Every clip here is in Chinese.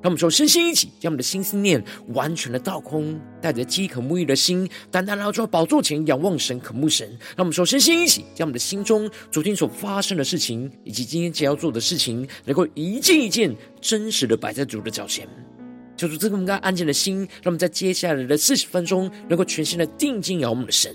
让我们说，身心一起，将我们的心思念完全的倒空，带着饥渴沐浴的心，单单来到宝座前仰望神，渴慕神。让我们说，身心一起，将我们的心中昨天所发生的事情，以及今天将要做的事情，能够一件一件真实的摆在主的脚前。求主赐给我们安静的心，让我们在接下来的四十分钟，能够全心的定睛仰望我们的神。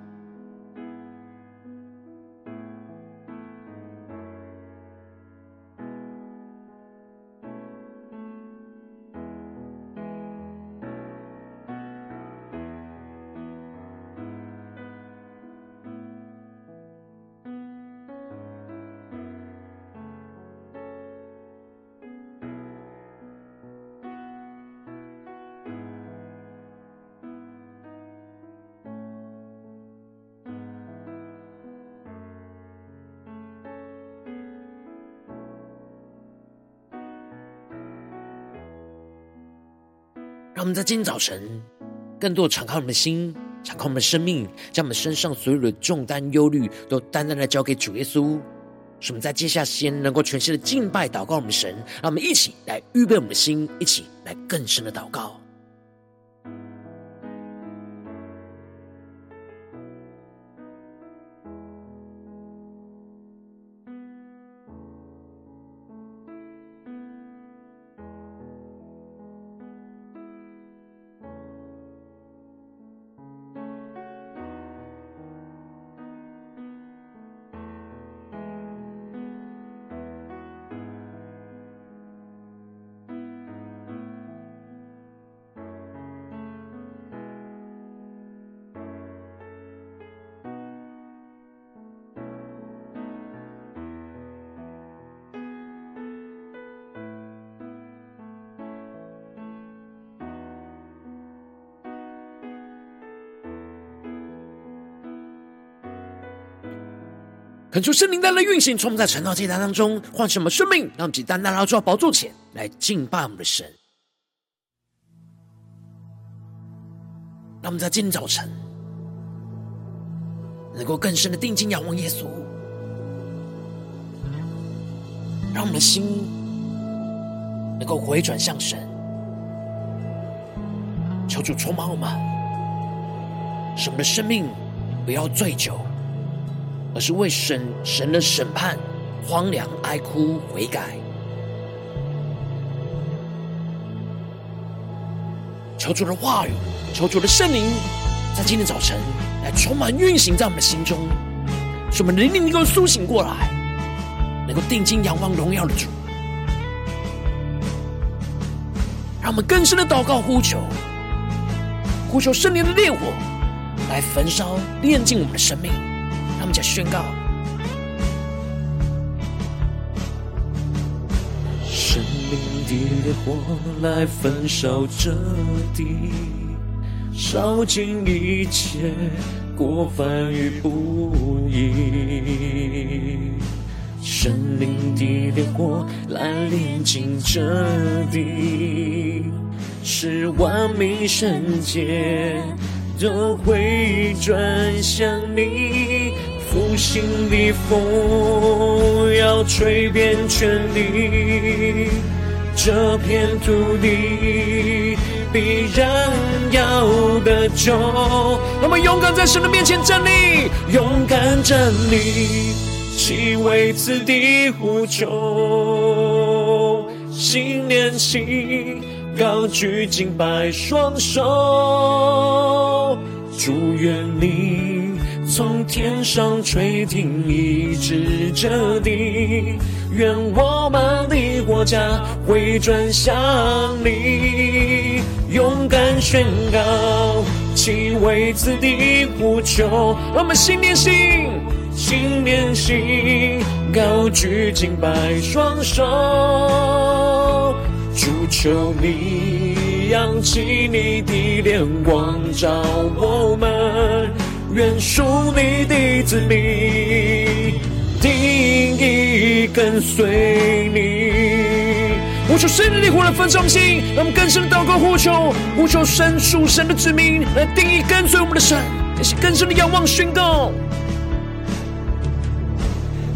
让我们在今天早晨，更多敞开我们的心，敞开我们的生命，将我们身上所有的重担、忧虑，都单单的交给主耶稣。使我们在接下先，能够全新的敬拜、祷告我们神。让我们一起来预备我们的心，一起来更深的祷告。恳求圣灵带来运行，充满在晨祷祭坛当中，唤醒我们生命，让我们单单来到宝座前来敬拜我们的神。让我们在今天早晨能够更深的定睛仰望耶稣，让我们的心能够回转向神，求主充满我们，使我们的生命不要醉酒。而是为神神的审判荒凉哀哭悔改，求主的话语，求主的圣灵，在今天早晨来充满运行在我们的心中，使我们灵灵能够苏醒过来，能够定睛仰望荣耀的主，让我们更深的祷告呼求，呼求圣灵的烈火来焚烧炼尽我们的生命。们在宣告：生命的烈火来焚烧这地，烧尽一切过犯与不义。生命的烈火来炼净这地，使万民圣洁都会转向你。复兴的风要吹遍全地，这片土地必然要得救。我们勇敢在神的面前站立，勇敢站立，齐为此地呼求，心连心，高举敬拜双手，祝愿你。从天上垂听，一直这地，愿我们的国家回转向你，勇敢宣告，齐为此地呼求。我们心连心，心连心，高举敬拜双手，主求你扬起你的脸光照我们，愿属你的子民定义跟随你。呼求神的火来焚烧心，让我们更深的祷告呼求，呼求神属神的子民来定义跟随我们的神，也是更深的仰望宣告。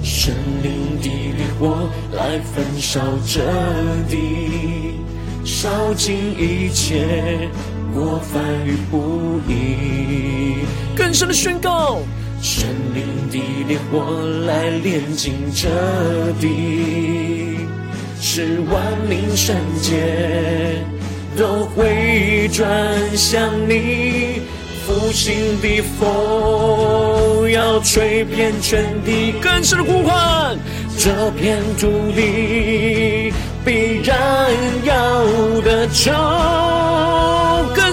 神灵的烈火来焚烧这地，烧尽一切我犯与不义。更深的宣告，神灵的烈火来炼尽这地，是万民圣洁都回转向你。复兴的风要吹遍全地，更深的呼唤，这片土地必然要得救。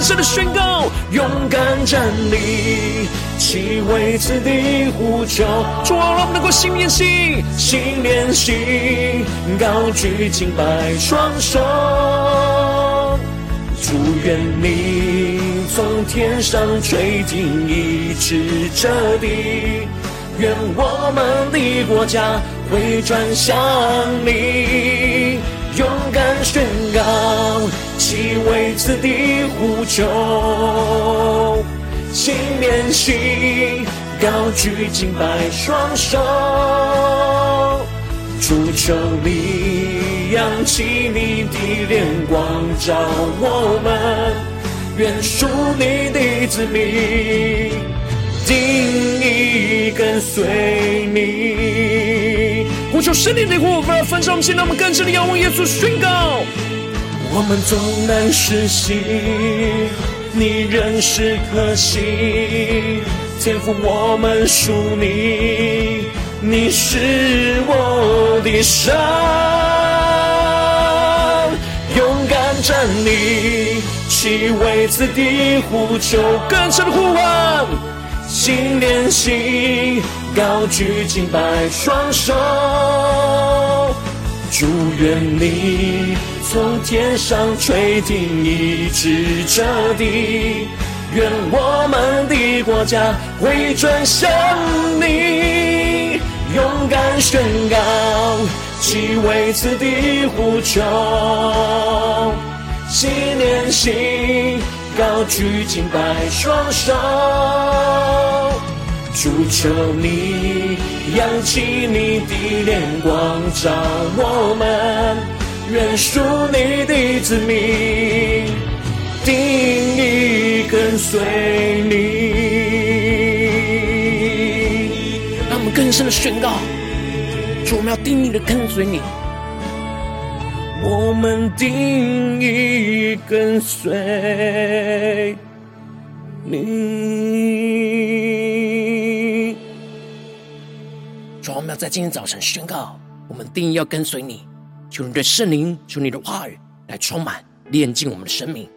更深的宣告，勇敢站立，齐为此地呼求。主啊，我们能够心连心，心连心，高举敬拜双手，祝愿你。从天上垂听，医治这地，愿我们的国家回转向你，勇敢宣告，齐为此地呼求，心连心，高举敬拜双手，主求你扬起你的脸光照我们。愿属你的子民，定意跟随你。呼求圣灵的火，焚烧我们心，让我们更深的仰望耶稣，宣告：我们纵然失信，你仍是可信。天父，我们属你，你是我的神，勇敢站立。齐为此地呼求，更深呼唤，心连心，高举敬拜双手，祝愿你从天上垂听，医治这地，愿我们的国家回转向你，勇敢宣告，齐为此地呼求。信念心，高举敬拜双手，主求你扬起你的脸光照我们，愿属你的子民定意跟随你。让我们更深的宣告，主，我们要定意的跟随你。我们定义跟随你。主，我们要在今天早晨宣告，我们定义要跟随你。求你对圣灵，求你的话语来充满，炼净我们的生命，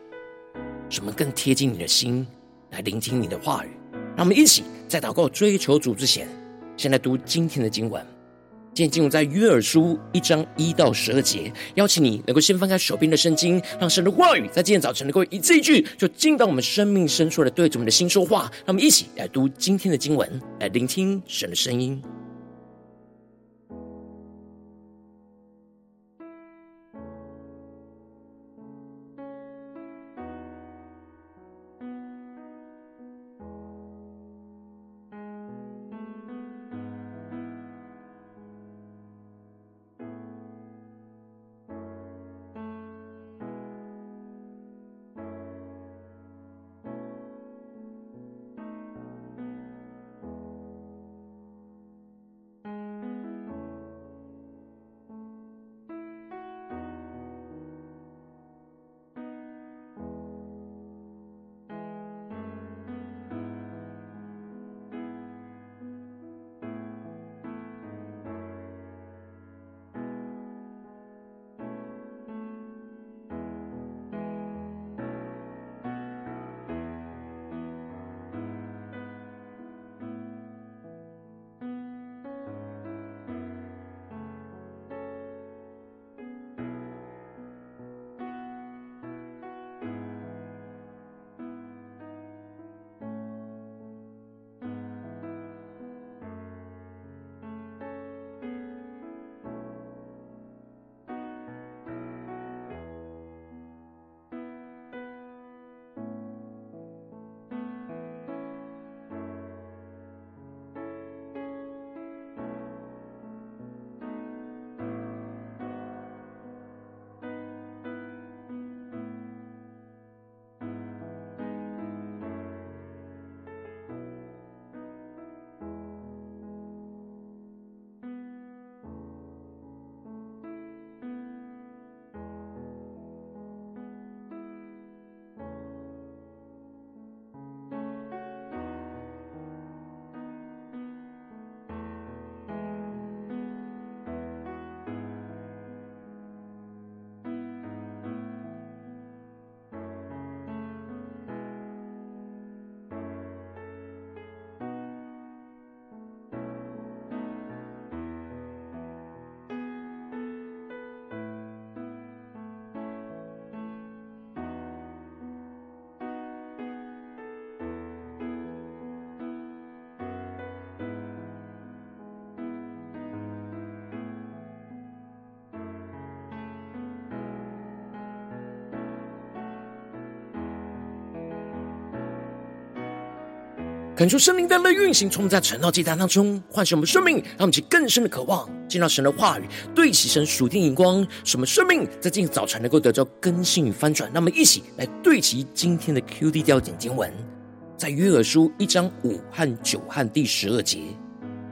使我们更贴近你的心，来聆听你的话语。让我们一起在祷告追求主之前，先来读今天的经文。今天进入在约珥书一章一到十二节，邀请你能够先翻开手边的圣经，让神的话语在今天早晨能够一字一句，就进到我们生命深处来对着我们的心说话。让我们一起来读今天的经文，来聆听神的声音。感受圣灵的运行，充满在晨祷祭坛当中唤醒我们生命，让我们去更深的渴望见到神的话语，对齐神属天眼光，使我们生命在今早晨能够得到更新与翻转。那么，一起来对齐今天的 QD 调点经文，在约珥书一章五和九和第十二节：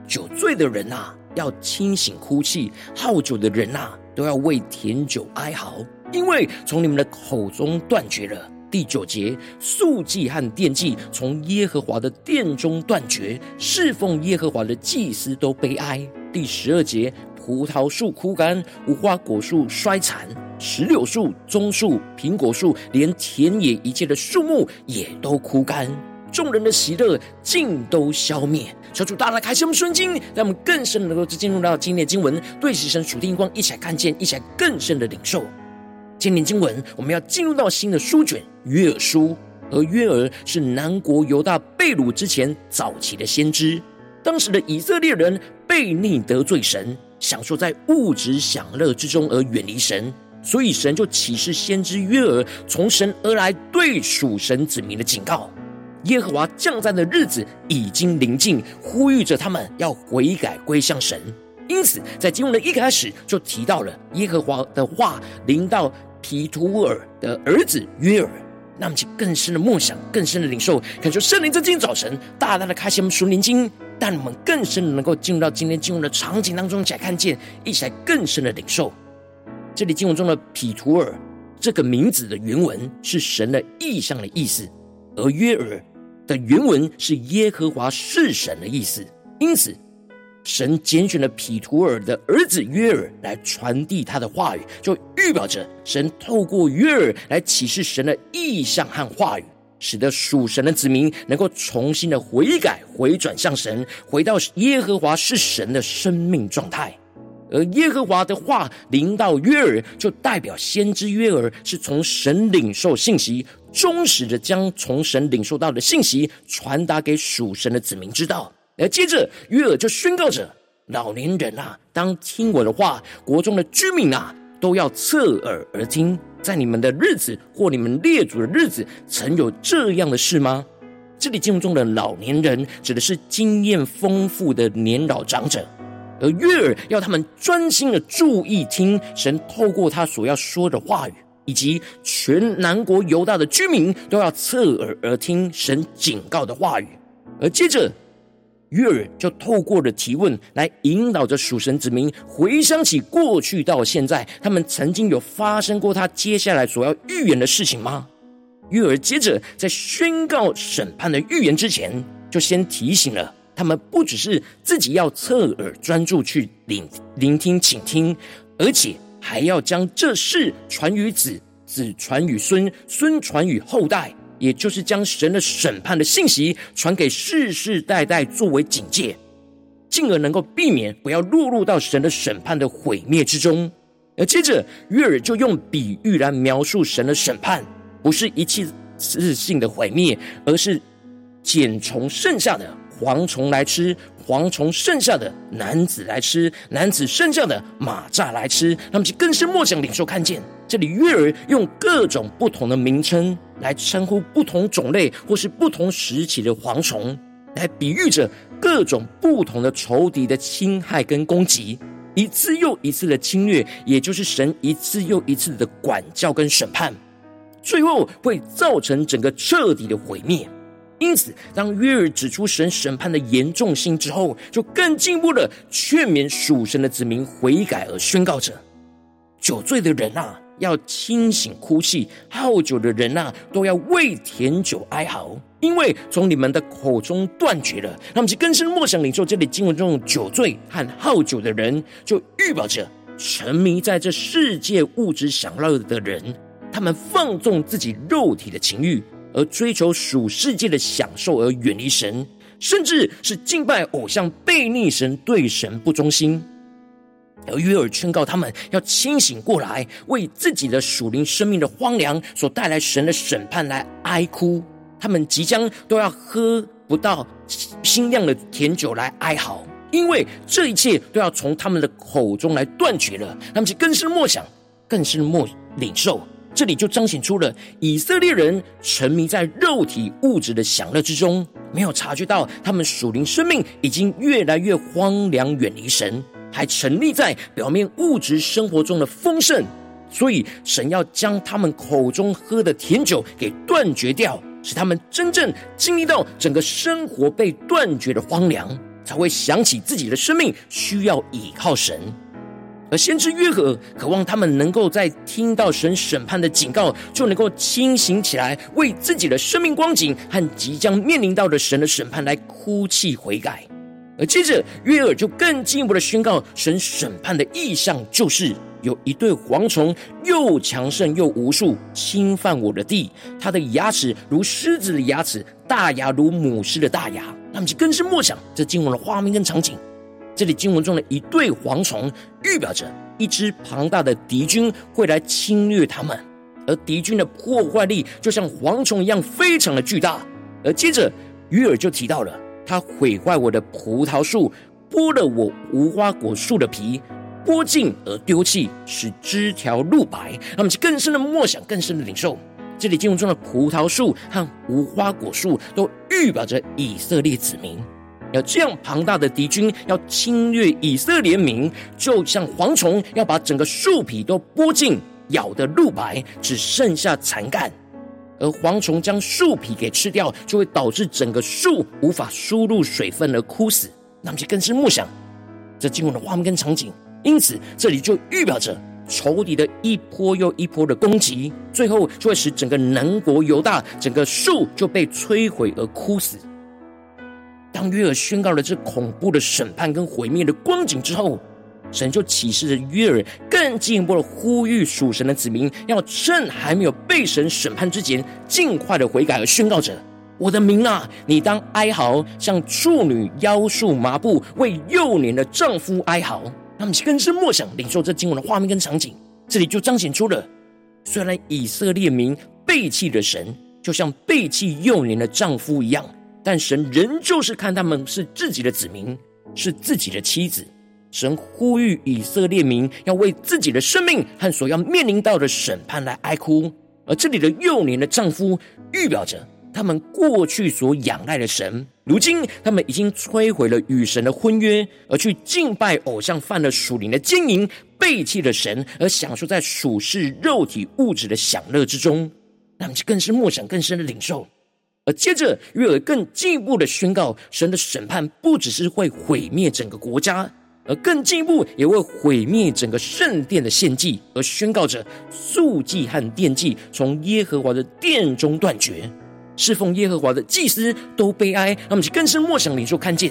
酒醉的人呐，要清醒哭泣；好酒的人呐，都要为甜酒哀嚎，因为从你们的口中断绝了。第九节，素祭和奠祭从耶和华的殿中断绝，侍奉耶和华的祭司都悲哀。第十二节，葡萄树枯干，无花果树衰残，石榴树、棕树、苹果树，连田野一切的树木也都枯干，众人的喜乐尽都消灭。求主大大开启我们顺经，让我们更深能够进入到今天的经文，对齐神属天光，一起来看见，一起来更深的领受。今年经文，我们要进入到新的书卷约珥书，而约珥是南国犹大被掳之前早期的先知。当时的以色列人悖逆得罪神，享受在物质享乐之中而远离神，所以神就启示先知约珥从神而来对属神子民的警告。耶和华降灾的日子已经临近，呼吁着他们要悔改归向神。因此，在经文的一开始就提到了耶和华的话临到。毗土珥的儿子约尔，让我们去更深的梦想，更深的领受，感受圣灵在今天早晨大大的开启我们属灵经，但我们更深的能够进入到今天经文的场景当中，才看见，一起来更深的领受。这里经文中的毗土珥这个名字的原文是神的意象的意思，而约尔的原文是耶和华是神的意思，因此。神拣选了毗土珥的儿子约尔来传递他的话语，就预表着神透过约尔来启示神的意象和话语，使得属神的子民能够重新的悔改、回转向神，回到耶和华是神的生命状态。而耶和华的话临到约尔，就代表先知约尔是从神领受信息，忠实的将从神领受到的信息传达给属神的子民知道。而接着，约珥就宣告着：“老年人啊，当听我的话；国中的居民啊，都要侧耳而听。在你们的日子或你们列祖的日子，曾有这样的事吗？”这里经文中的老年人，指的是经验丰富的年老长者，而约珥要他们专心的注意听神透过他所要说的话语，以及全南国犹大的居民都要侧耳而听神警告的话语，而接着。约珥就透过了提问来引导着属神子民回想起过去到现在，他们曾经有发生过他接下来所要预言的事情吗？约珥接着在宣告审判的预言之前，就先提醒了他们，不只是自己要侧耳专注去聆聆听倾听，而且还要将这事传于子，子传于孙，孙传于后代。也就是将神的审判的信息传给世世代代作为警戒，进而能够避免不要落入到神的审判的毁灭之中。而接着约尔就用比喻来描述神的审判，不是一次性的毁灭，而是捡虫剩下的蝗虫来吃。蝗虫剩下的男子来吃，男子剩下的马蚱来吃，他们就更是莫想领受看见。这里月儿用各种不同的名称来称呼不同种类或是不同时期的蝗虫，来比喻着各种不同的仇敌的侵害跟攻击，一次又一次的侵略，也就是神一次又一次的管教跟审判，最后会造成整个彻底的毁灭。因此，当约珥指出神审判的严重性之后，就更进一步的劝勉属神的子民悔改，而宣告着：酒醉的人啊，要清醒哭泣；好酒的人啊，都要为甜酒哀嚎，因为从你们的口中断绝了。那么，其更深默想领受这里经文中酒醉和好酒的人，就预表着沉迷在这世界物质享乐的人，他们放纵自己肉体的情欲。而追求属世界的享受而远离神，甚至是敬拜偶像、悖逆神、对神不忠心。而约尔劝告他们要清醒过来，为自己的属灵生命的荒凉所带来神的审判来哀哭。他们即将都要喝不到新酿的甜酒来哀嚎，因为这一切都要从他们的口中来断绝了。他们就更深默想，更深默领受。这里就彰显出了以色列人沉迷在肉体物质的享乐之中，没有察觉到他们属灵生命已经越来越荒凉，远离神，还沉溺在表面物质生活中的丰盛。所以，神要将他们口中喝的甜酒给断绝掉，使他们真正经历到整个生活被断绝的荒凉，才会想起自己的生命需要倚靠神。而先知约珥渴望他们能够在听到神审判的警告，就能够清醒起来，为自己的生命光景和即将面临到的神的审判来哭泣悔改。而接着，约尔就更进一步的宣告，神审判的意象就是。有一对蝗虫，又强盛又无数，侵犯我的地。它的牙齿如狮子的牙齿，大牙如母狮的大牙。那么就更是默想这经文的画面跟场景。这里经文中的一对蝗虫，预表着一支庞大的敌军会来侵略他们，而敌军的破坏力就像蝗虫一样，非常的巨大。而接着约珥就提到了，他毁坏我的葡萄树，剥了我无花果树的皮。剥尽而丢弃，使枝条露白。那么，就更深的默想，更深的领受。这里经文中的葡萄树和无花果树，都预表着以色列子民。有这样庞大的敌军要侵略以色列民，就像蝗虫要把整个树皮都剥尽，咬得露白，只剩下残干。而蝗虫将树皮给吃掉，就会导致整个树无法输入水分而枯死。那么，就更是梦想这经文的画面跟场景。因此，这里就预表着仇敌的一波又一波的攻击，最后就会使整个南国犹大整个树就被摧毁而枯死。当约尔宣告了这恐怖的审判跟毁灭的光景之后，神就启示着约尔更进一步的呼吁属神的子民，要趁还没有被神审判之前，尽快的悔改而宣告着：“我的民啊，你当哀嚎，像处女腰束麻布，为幼年的丈夫哀嚎。”他们更深默想领受这经文的画面跟场景，这里就彰显出了，虽然以色列民背弃了神，就像背弃幼年的丈夫一样，但神仍旧是看他们是自己的子民，是自己的妻子。神呼吁以色列民要为自己的生命和所要面临到的审判来哀哭，而这里的幼年的丈夫预表着。他们过去所仰赖的神，如今他们已经摧毁了与神的婚约，而去敬拜偶像，犯了属灵的奸淫，背弃了神，而享受在属世肉体物质的享乐之中。那么就更是默想更深的领受。而接着约珥更进一步的宣告，神的审判不只是会毁灭整个国家，而更进一步也会毁灭整个圣殿的献祭，而宣告着素祭和奠祭从耶和华的殿中断绝。侍奉耶和华的祭司都悲哀，那么就更深默想领受看见，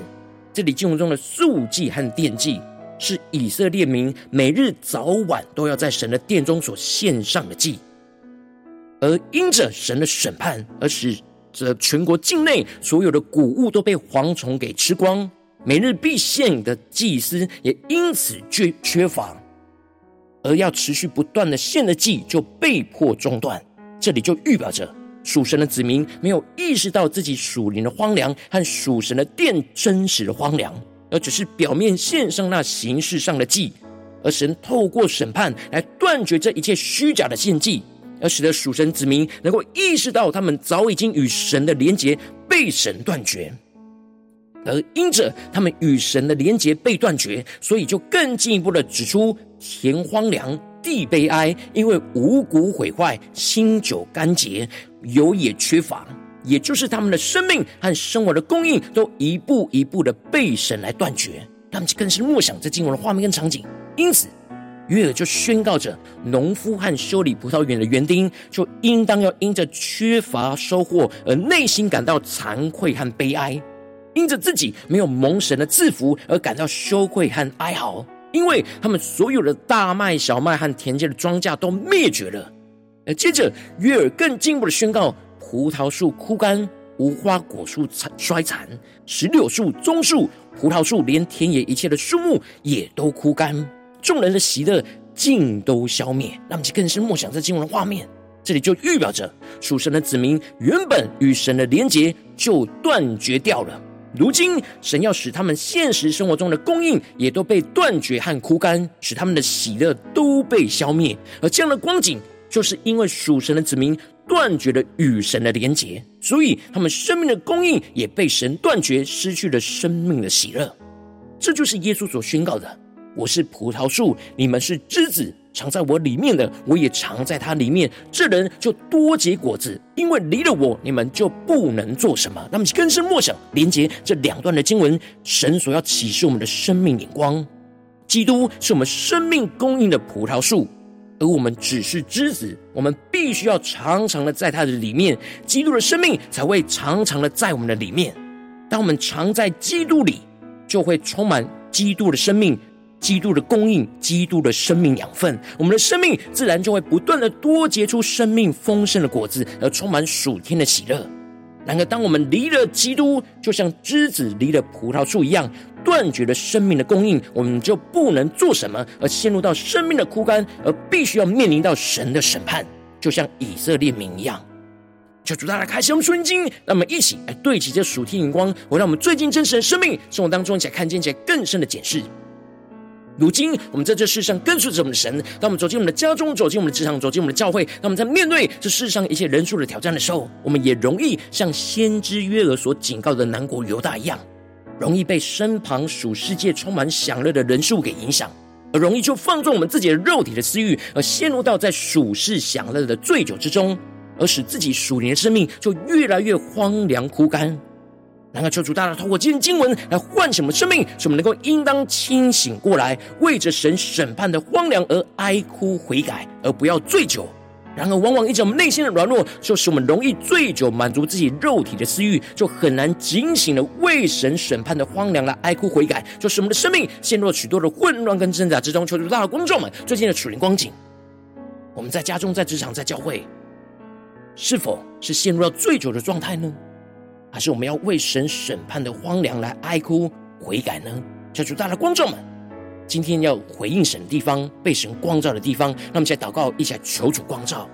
这里经文中的素祭和奠祭，是以色列民每日早晚都要在神的殿中所献上的祭，而因着神的审判，而使这全国境内所有的谷物都被蝗虫给吃光，每日必献的祭司也因此缺缺乏，而要持续不断的献的祭就被迫中断，这里就预表着。属神的子民没有意识到自己属灵的荒凉和属神的殿真实的荒凉，而只是表面献上那形式上的祭，而神透过审判来断绝这一切虚假的献祭，要使得属神子民能够意识到他们早已经与神的连结被神断绝，而因着他们与神的连结被断绝，所以就更进一步的指出田荒凉。地悲哀，因为五谷毁坏，新酒干竭，油也缺乏，也就是他们的生命和生活的供应都一步一步的被神来断绝。他们更是默想这经文的画面跟场景，因此约珥就宣告着：农夫和修理葡萄园的园丁，就应当要因着缺乏收获而内心感到惭愧和悲哀，因着自己没有蒙神的赐福而感到羞愧和哀嚎。因为他们所有的大麦、小麦和田间的庄稼都灭绝了。而接着约珥更进一步的宣告：葡萄树枯干，无花果树衰残，石榴树、棕树、葡萄树，连田野一切的树木也都枯干，众人的喜乐尽都消灭。那么就更是默想这经文的画面，这里就预表着属神的子民原本与神的连结就断绝掉了。如今，神要使他们现实生活中的供应也都被断绝和枯干，使他们的喜乐都被消灭。而这样的光景，就是因为属神的子民断绝了与神的连结，所以他们生命的供应也被神断绝，失去了生命的喜乐。这就是耶稣所宣告的：“我是葡萄树，你们是枝子。藏在我里面的，我也藏在他里面。这人就多结果子，因为离了我，你们就不能做什么。”那么，更深默想连接这两段的经文，神所要启示我们的生命眼光。基督是我们生命供应的葡萄树，而我们只是枝子。我们必须要常常的在他的里面，基督的生命才会常常的在我们的里面。当我们常在基督里，就会充满基督的生命、基督的供应、基督的生命养分。我们的生命自然就会不断的多结出生命丰盛的果子，而充满属天的喜乐。然而，当我们离了基督，就像枝子离了葡萄树一样。断绝了生命的供应，我们就不能做什么，而陷入到生命的枯干，而必须要面临到神的审判，就像以色列民一样。求主大家开启我们属灵经，让我们一起来对齐这属天眼光，我让我们最近真实的生命生活当中，一起来看见一些更深的解释。如今我们在这世上跟随着我们的神，当我们走进我们的家中，走进我们的职场，走进我们的教会，当我们在面对这世上一切人数的挑战的时候，我们也容易像先知约珥所警告的南国犹大一样。容易被身旁属世界充满享乐的人数给影响，而容易就放纵我们自己的肉体的私欲，而陷入到在属世享乐的醉酒之中，而使自己属灵的生命就越来越荒凉枯干。然而，求主大大透过今天经文来唤醒我们生命，使我们能够应当清醒过来，为着神审判的荒凉而哀哭悔改，而不要醉酒。然而，往往因着我们内心的软弱，就使我们容易醉酒，满足自己肉体的私欲，就很难警醒的为神审判的荒凉来哀哭悔改，就使我们的生命陷入了许多的混乱跟挣扎之中。求主大大观众们，最近的处灵光景，我们在家中、在职场、在教会，是否是陷入到醉酒的状态呢？还是我们要为神审判的荒凉来哀哭悔改呢？求主大的观众们。今天要回应神的地方，被神光照的地方，那么在祷告，一下求主光照。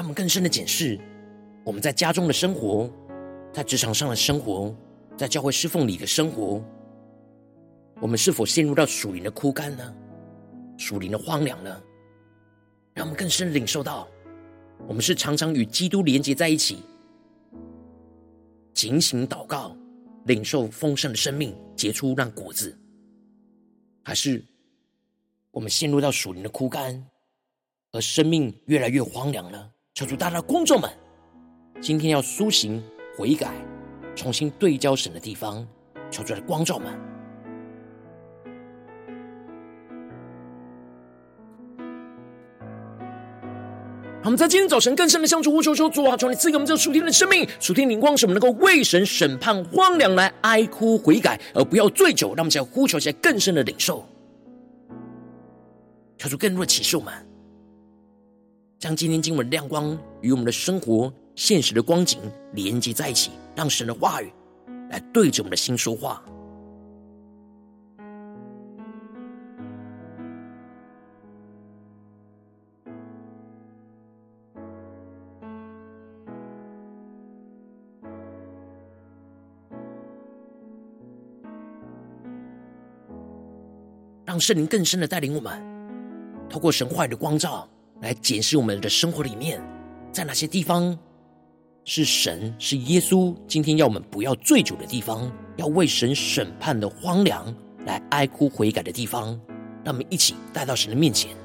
让我们更深的检视我们在家中的生活，在职场上的生活，在教会侍奉里的生活，我们是否陷入到属灵的枯干呢？属灵的荒凉呢？让我们更深领受到，我们是常常与基督连接在一起，警醒祷告，领受丰盛的生命，结出那果子，还是我们陷入到属灵的枯干，而生命越来越荒凉呢？求主大家的光照们，今天要苏醒悔改，重新对焦神的地方，求主的光照们。我们在今天早晨更深的向主呼求说：主啊，求你赐给我们这属天的生命，属天灵光，使我们能够为神审判荒凉，来哀哭悔改，而不要醉酒。让我们在呼求起来更深的领受，求主更多的启示我们。将今天经文亮光与我们的生活现实的光景连接在一起，让神的话语来对着我们的心说话。让圣灵更深的带领我们，透过神话语的光照。来检视我们的生活里面，在哪些地方是神是耶稣今天要我们不要醉酒的地方，要为神审判的荒凉，来哀哭悔改的地方，让我们一起带到神的面前。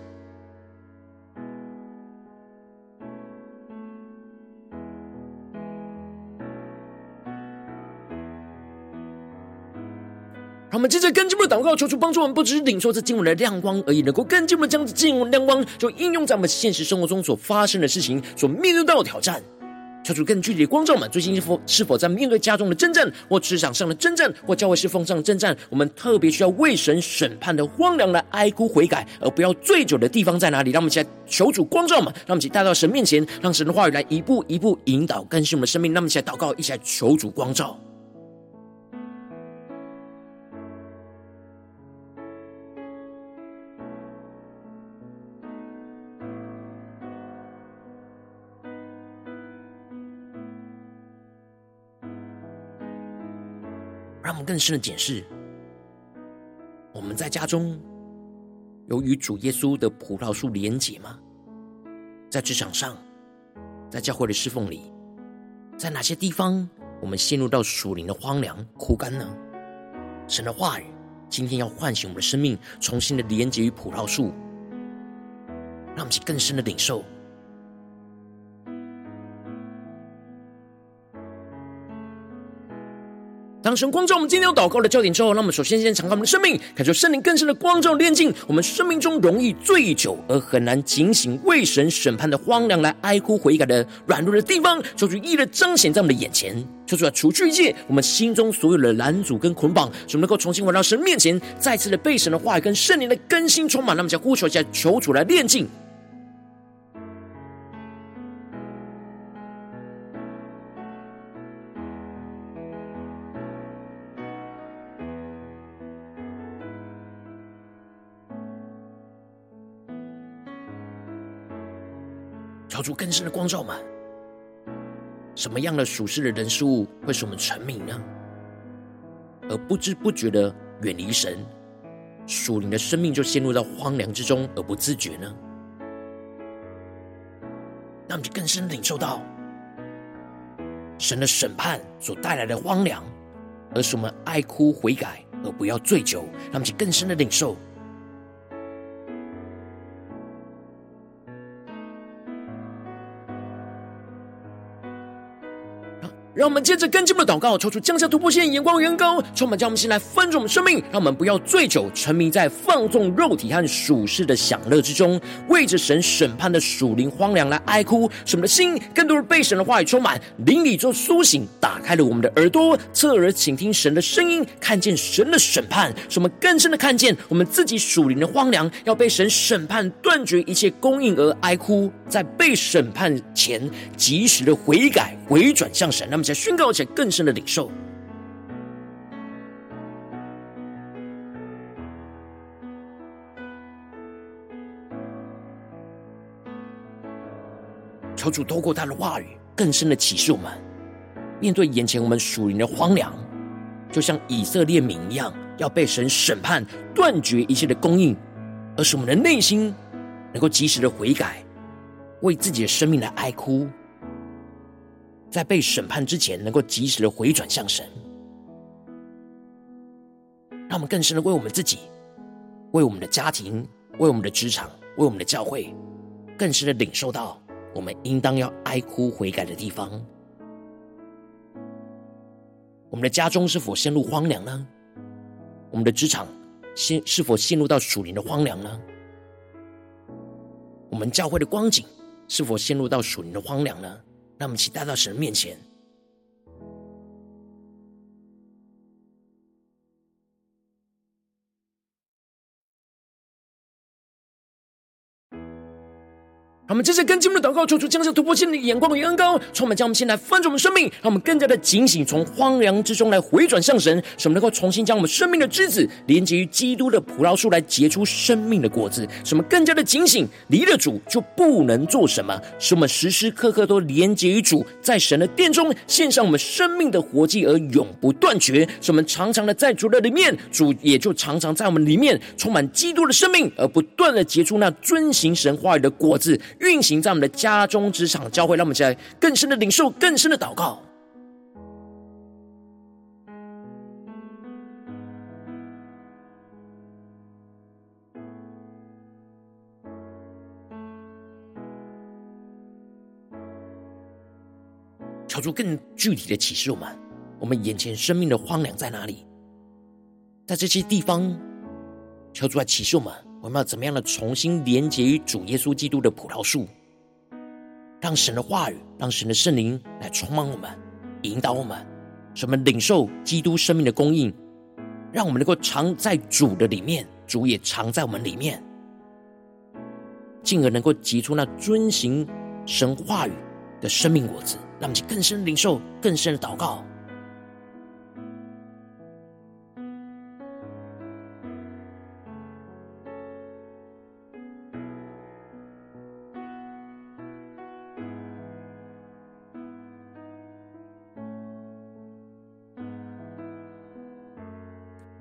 我们接着更进一步的祷告，求主帮助我们，不只是领受这经文的亮光而已，能够更进一步的将这经文亮光就应用在我们现实生活中所发生的事情、所面对到的挑战。求主更具体的光照我们，最近是否是否在面对家中的征战，或职场上的征战，或教会侍奉上的征战？我们特别需要为神审判的荒凉来哀哭悔改，而不要醉酒的地方在哪里？让我们一起来求主光照我们，让我们一起带到神面前，让神的话语来一步一步引导更新我们的生命。让我们一起来祷告，一起来求主光照。让我们更深的检视，我们在家中有与主耶稣的葡萄树连结吗？在职场上，在教会的侍奉里，在哪些地方我们陷入到属灵的荒凉枯干呢？神的话语今天要唤醒我们的生命，重新的连结于葡萄树，让我们去更深的领受。当神光照我们今天要祷告的焦点之后，那么首先先敞开我们的生命，感受圣灵更深的光照炼净我们生命中容易醉酒而很难警醒为神审判的荒凉来哀哭悔改的软弱的地方，求主一一彰显在我们的眼前，求主要除去一切我们心中所有的拦阻跟捆绑，使我们能够重新回到神面前，再次的被神的话语跟圣灵的更新充满。那么将呼求一下，求主来炼净。主更深的光照们，什么样的属世的人事物会使我们沉迷呢？而不知不觉的远离神，属灵的生命就陷入到荒凉之中而不自觉呢？那么就更深领受到神的审判所带来的荒凉，而使我们爱哭悔改，而不要醉酒。那么就更深的领受。让我们接着跟进我们的祷告，抽出降下突破线眼光，远高，充满将我们心来分足我们生命。让我们不要醉酒，沉迷在放纵肉体和属世的享乐之中，为着神审判的属灵荒凉来哀哭。使我们的心更多的被神的话语充满，灵里做苏醒，打开了我们的耳朵，侧耳倾听神的声音，看见神的审判。使我们更深的看见我们自己属灵的荒凉，要被神审判，断绝一切供应而哀哭，在被审判前及时的悔改回转向神。那么。在宣告起更深的领受，求主透过他的话语，更深的启示我们，面对眼前我们属灵的荒凉，就像以色列民一样，要被神审判，断绝一切的供应，而是我们的内心能够及时的悔改，为自己的生命来哀哭。在被审判之前，能够及时的回转向神，让我们更深的为我们自己、为我们的家庭、为我们的职场、为我们的教会，更深的领受到我们应当要哀哭悔改的地方。我们的家中是否陷入荒凉呢？我们的职场陷是否陷入到属灵的荒凉呢？我们教会的光景是否陷入到属灵的荒凉呢？让我们一起带到神面前。我们接着跟进的祷告，求主将这突破性的眼光与恩膏，充满将我们先来翻转我们生命，让我们更加的警醒，从荒凉之中来回转向神，使我们能够重新将我们生命的枝子连接于基督的葡萄树，来结出生命的果子。使我们更加的警醒，离了主就不能做什么。使我们时时刻刻都连接于主，在神的殿中献上我们生命的活祭，而永不断绝。使我们常常的在主的里面，主也就常常在我们里面，充满基督的生命，而不断的结出那遵行神话语的果子。运行在我们的家中、职场、教会，让我们在更深的领受、更深的祷告，求出更具体的启示我们：我们眼前生命的荒凉在哪里？在这些地方，求主来启示我们。我们要怎么样的重新连接于主耶稣基督的葡萄树，让神的话语，让神的圣灵来充满我们，引导我们，使我们领受基督生命的供应，让我们能够常在主的里面，主也常在我们里面，进而能够结出那遵行神话语的生命果子，让我们去更深领受，更深的祷告。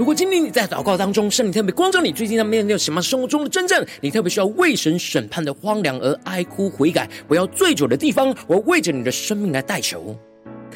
如果今天你在祷告当中，圣灵特别光照你，最近在面对什么生活中的真正，你特别需要为神审判的荒凉而哀哭悔改，不要醉酒的地方，我要为着你的生命来代求。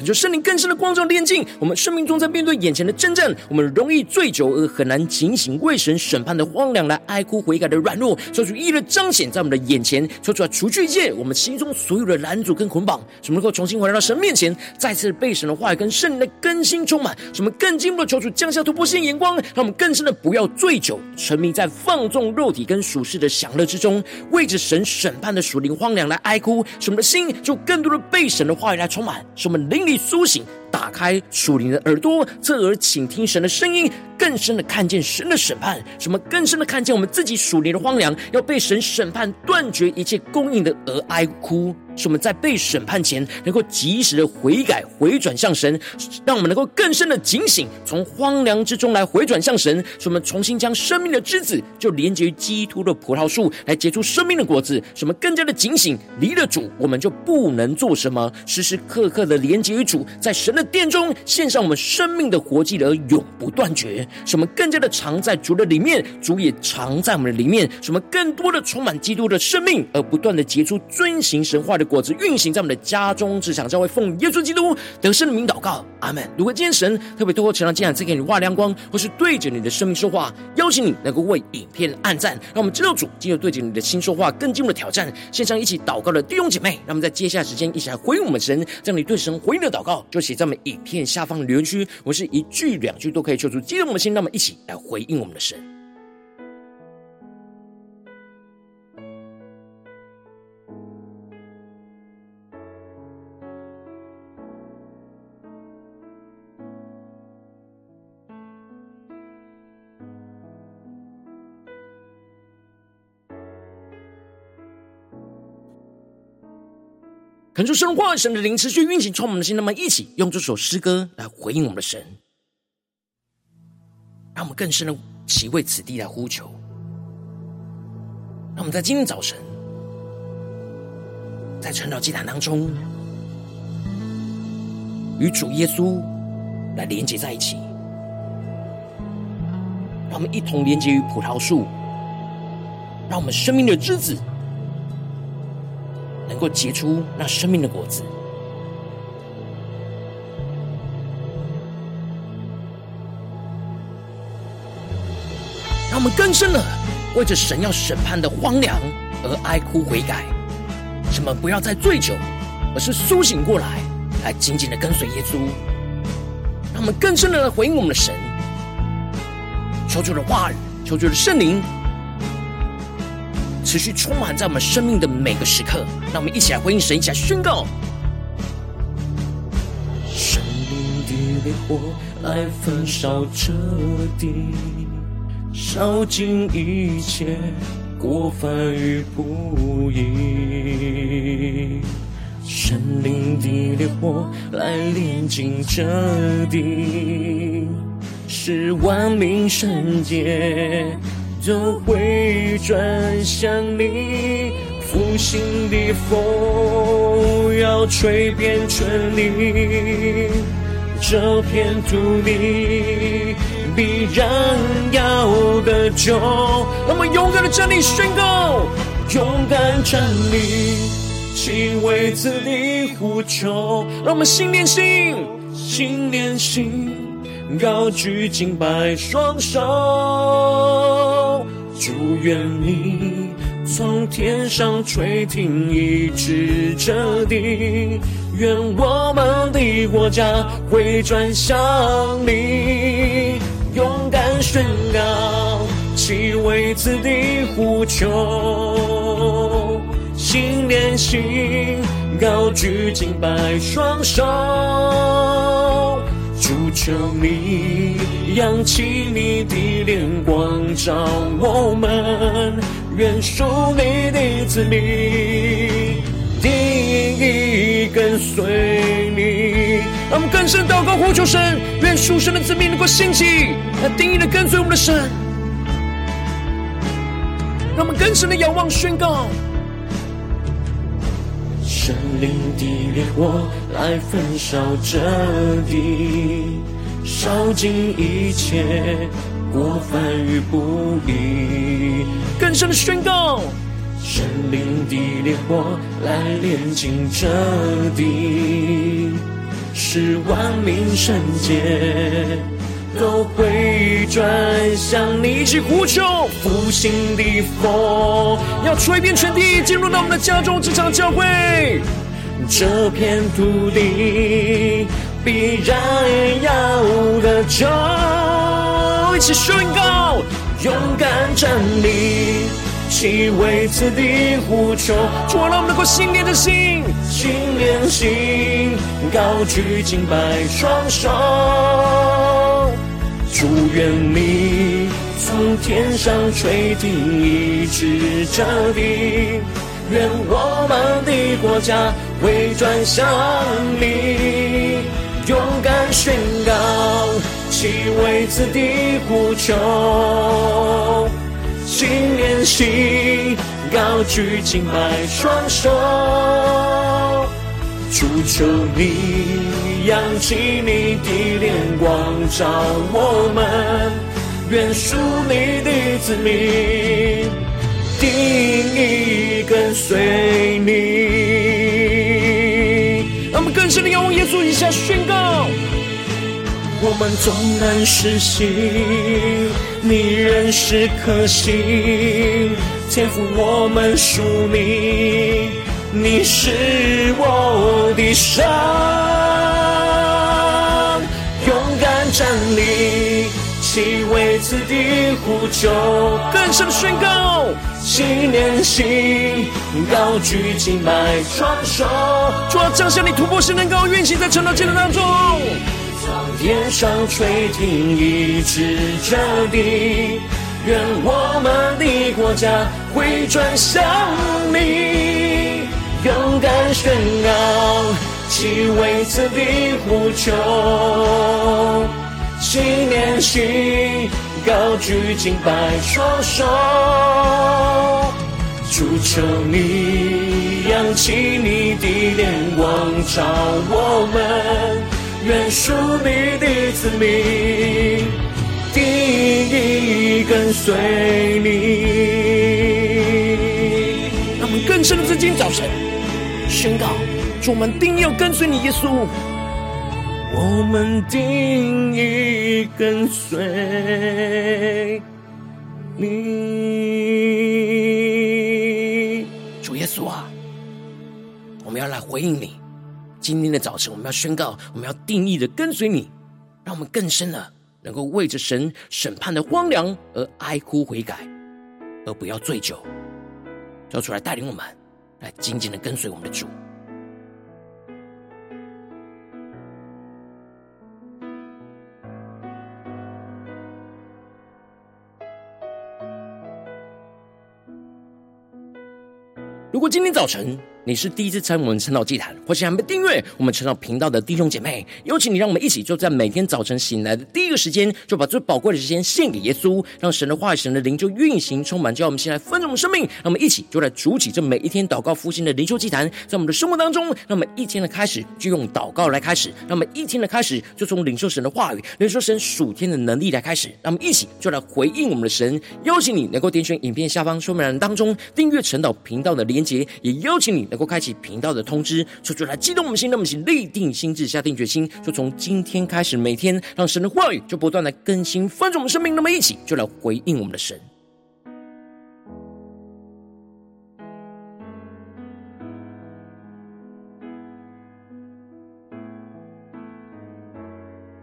恳求圣灵更深的光照炼净。我们生命中，在面对眼前的征战，我们容易醉酒而很难警醒，为神审判的荒凉来哀哭悔改的软弱，求主一一的彰显在我们的眼前，求主来除去一切我们心中所有的拦阻跟捆绑，使我们能够重新回到神面前，再次被神的话语跟圣灵的更新充满，使我们更进一步的求主降下突破性眼光，让我们更深的不要醉酒，沉迷在放纵肉体跟属世的享乐之中，为着神审判的属灵荒凉来哀哭，使我们的心就更多的被神的话语来充满，使我们灵里苏醒。打开属灵的耳朵，侧耳倾听神的声音，更深的看见神的审判。什么更深的看见我们自己属灵的荒凉，要被神审判，断绝一切供应的而哀哭。使我们在被审判前，能够及时的悔改回转向神，让我们能够更深的警醒，从荒凉之中来回转向神。使我们重新将生命的枝子，就连接于基督的葡萄树，来结出生命的果子。使我们更加的警醒，离了主，我们就不能做什么。时时刻刻的连接于主，在神的殿中献上我们生命的活祭，而永不断绝。什么更加的藏在主的里面，主也藏在我们的里面。什么更多的充满基督的生命，而不断的结出遵行神。话的果子运行在我们的家中，职场教会，奉耶稣基督得胜的名祷告，阿门。如果今天神。特别透过成长经文赐给你画亮光，或是对着你的生命说话，邀请你能够为影片按赞，让我们知道主今日对着你的心说话，更进一步的挑战。线上一起祷告的弟兄姐妹，让我们在接下来时间一起来回应我们神，将你对神。回应的祷告就写在我们影片下方留言区，我是一句两句都可以求出激动的心，让我们一起来回应我们的神。恳求神话，神的灵持续运行，充满我们的心。那么，一起用这首诗歌来回应我们的神，让我们更深的祈为此地来呼求。让我们在今天早晨，在晨祷祭坛当中，与主耶稣来连接在一起。让我们一同连接于葡萄树，让我们生命的枝子。够结出那生命的果子，让我们更深的为着神要审判的荒凉而哀哭悔改。什么不要再醉酒，而是苏醒过来，来紧紧的跟随耶稣。让我们更深的来回应我们的神。求主的话语，求主的圣灵，持续充满在我们生命的每个时刻。让我们一起来回应神，一起来宣告。生命的烈火来焚烧这地，烧尽一切过犯与不义。生命的烈火来炼净这地。使万民圣洁都会转向你，复兴的风要吹遍全地，这片土地必然要得救。让我们勇敢的站立宣告，勇敢站立，起为子的呼求。让我们心连心，心连心。高举敬拜双手，祝愿你从天上垂听医治这地，愿我们的国家回转向你，勇敢宣告，其为子的呼求，心连心，高举敬拜双手。主求你扬起你的脸光照我们，愿属你的子民定义跟随你。让我们更深祷告呼求神，愿属神的子民能够兴起，来定义的跟随我们的神。让我们更深的仰望宣告。生灵的烈火来焚烧这地，烧尽一切过犯与不义。更深的宣告，生灵的烈火来炼净这地，使万民圣洁。都回转向你，一起呼求复兴的风，要吹遍全地，进入到我们的家中、职场、教会。这片土地必然要得救，一起宣告，勇敢站立，起为此地呼求。主啊，让我们能够心连着心，心连心，高举敬拜双手。祝愿你从天上垂听一直这地，愿我们的国家回转向你，勇敢宣告，其为子的呼求，心连心，高举敬拜双手，主求你。扬起你的脸光照我们，愿属你的子民定义跟随你。让我们更深的仰望耶稣，一下宣告：我们纵然失信，你仍是可信，天父我们属你，你是我的神。站立，起为子的呼求，更深宣告，心连心，高举敬拜双手，主要降下你突破性能高运行在晨祷祭坛当中，从天上垂听一直这地，愿我们的国家回转向你，勇敢宣告，起为子地呼求。心连心，高举敬拜双手，主求你扬起你的脸光照我们，愿属你的子民定意跟随你。让我们更深的在今天早晨宣告，主我们定要跟随你，耶稣。我们定意跟随你，主耶稣啊，我们要来回应你。今天的早晨，我们要宣告，我们要定义的跟随你。让我们更深的能够为着神审判的荒凉而哀哭悔改，而不要醉酒。叫出来带领我们，来紧紧的跟随我们的主。如果今天早晨，你是第一次参与我们晨祷祭坛，或是还没订阅我们晨祷频道的弟兄姐妹，有请你让我们一起就在每天早晨醒来的第一个时间，就把最宝贵的时间献给耶稣，让神的话语、神的灵就运行充满，叫我们先来分盛我们生命。让我们一起就来主起这每一天祷告复兴的灵修祭坛，在我们的生活当中，让我们一天的开始就用祷告来开始，让我们一天的开始就从领受神的话语、领受神属天的能力来开始。让我们一起就来回应我们的神。邀请你能够点选影片下方说明栏当中订阅晨祷频道的连结，也邀请你能够开启频道的通知，说出来激动我们心，那么请立定心志，下定决心，就从今天开始，每天让神的话语就不断的更新翻转我们生命。那么一起就来回应我们的神。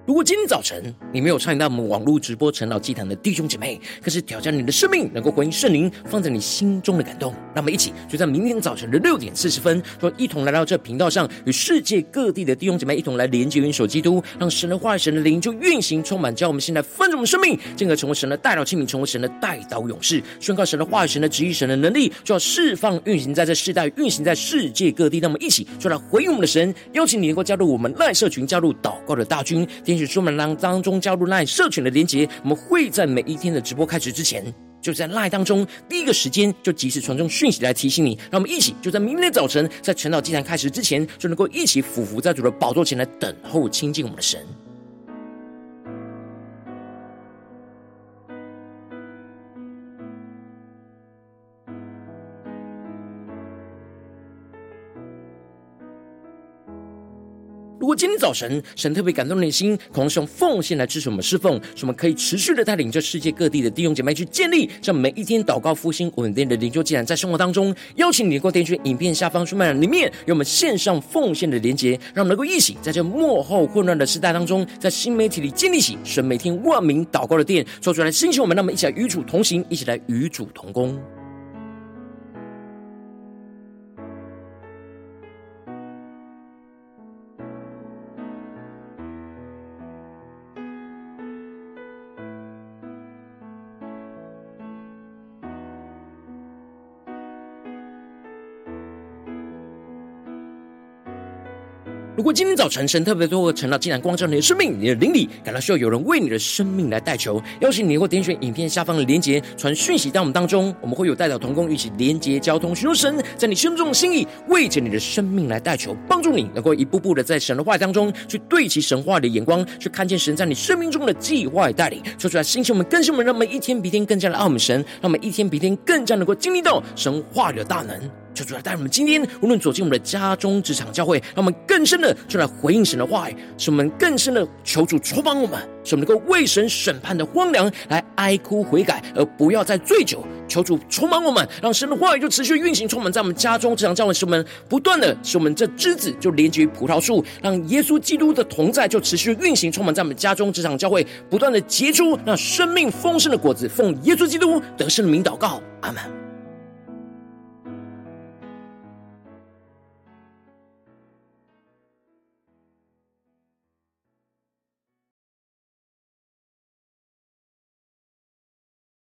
如果今天早晨你没有参与到我们网络直播晨祷祭坛的弟兄姐妹，可是挑战你的生命，能够回应圣灵放在你心中的感动，那么一起就在明天早晨的六点四十分，说一同来到这频道上，与世界各地的弟兄姐妹一同来连接、元首基督，让神的话语、神的灵就运行充满，叫我们现在分盛我们生命，进而成为神的代祷器皿，成为神的代祷勇士，宣告神的话语、神的旨意、神的能力，就要释放运行在这世代，运行在世界各地。那么一起就来回应我们的神，邀请你能够加入我们赖社群，加入祷告的大军，说明栏当中加入 LINE 社群的连结，我们会在每一天的直播开始之前，就在 LINE 当中第一个时间就及时传送讯息来提醒你，让我们一起就在明天早晨在晨祷祭坛开始之前，就能够一起俯伏在主的宝座前来等候亲近我们的神。今天早晨神特别感动你的心，可能是用奉献来支持我们侍奉，使我们可以持续的带领着世界各地的弟兄姐妹去建立，让每一天祷告复兴稳定的灵修祭坛，在生活当中，邀请你能够点选影片下方说明栏里面有我们线上奉献的连结，让我们能够一起在这幕后混乱的时代当中，在新媒体里建立起神每天万名祷告的殿，说出来兴起我们，让我们一起来与主同行，一起来与主同工。如果今天早晨神特别透过晨祷，竟然光照你的生命，你的灵里感到需要有人为你的生命来代求，邀请你能够点选影片下方的连结，传讯息到我们当中，我们会有代表同工一起连结交通，寻求神在你生命中的心意，为着你的生命来代求，帮助你能够一步步的在神的话当中去对齐神话的眼光，去看见神在你生命中的计划与带领，说出来，兴起我们更新我们，让我们一天比一天更加的爱我们神，让我们一天比一天更加能够经历到神话语的大能。求主来带我们今天，无论走进我们的家中、职场、教会，让我们更深的就来回应神的话语，使我们更深的求主充满我们，使我们能够为神审判的荒凉来哀哭悔改，而不要再醉酒。求主充满我们，让神的话语就持续运行，充满在我们家中、职场、教会，使我们不断的使我们这枝子就连接于葡萄树，让耶稣基督的同在就持续运行，充满在我们家中、职场、教会，不断的结出那生命丰盛的果子。奉耶稣基督得胜的名祷告，阿门。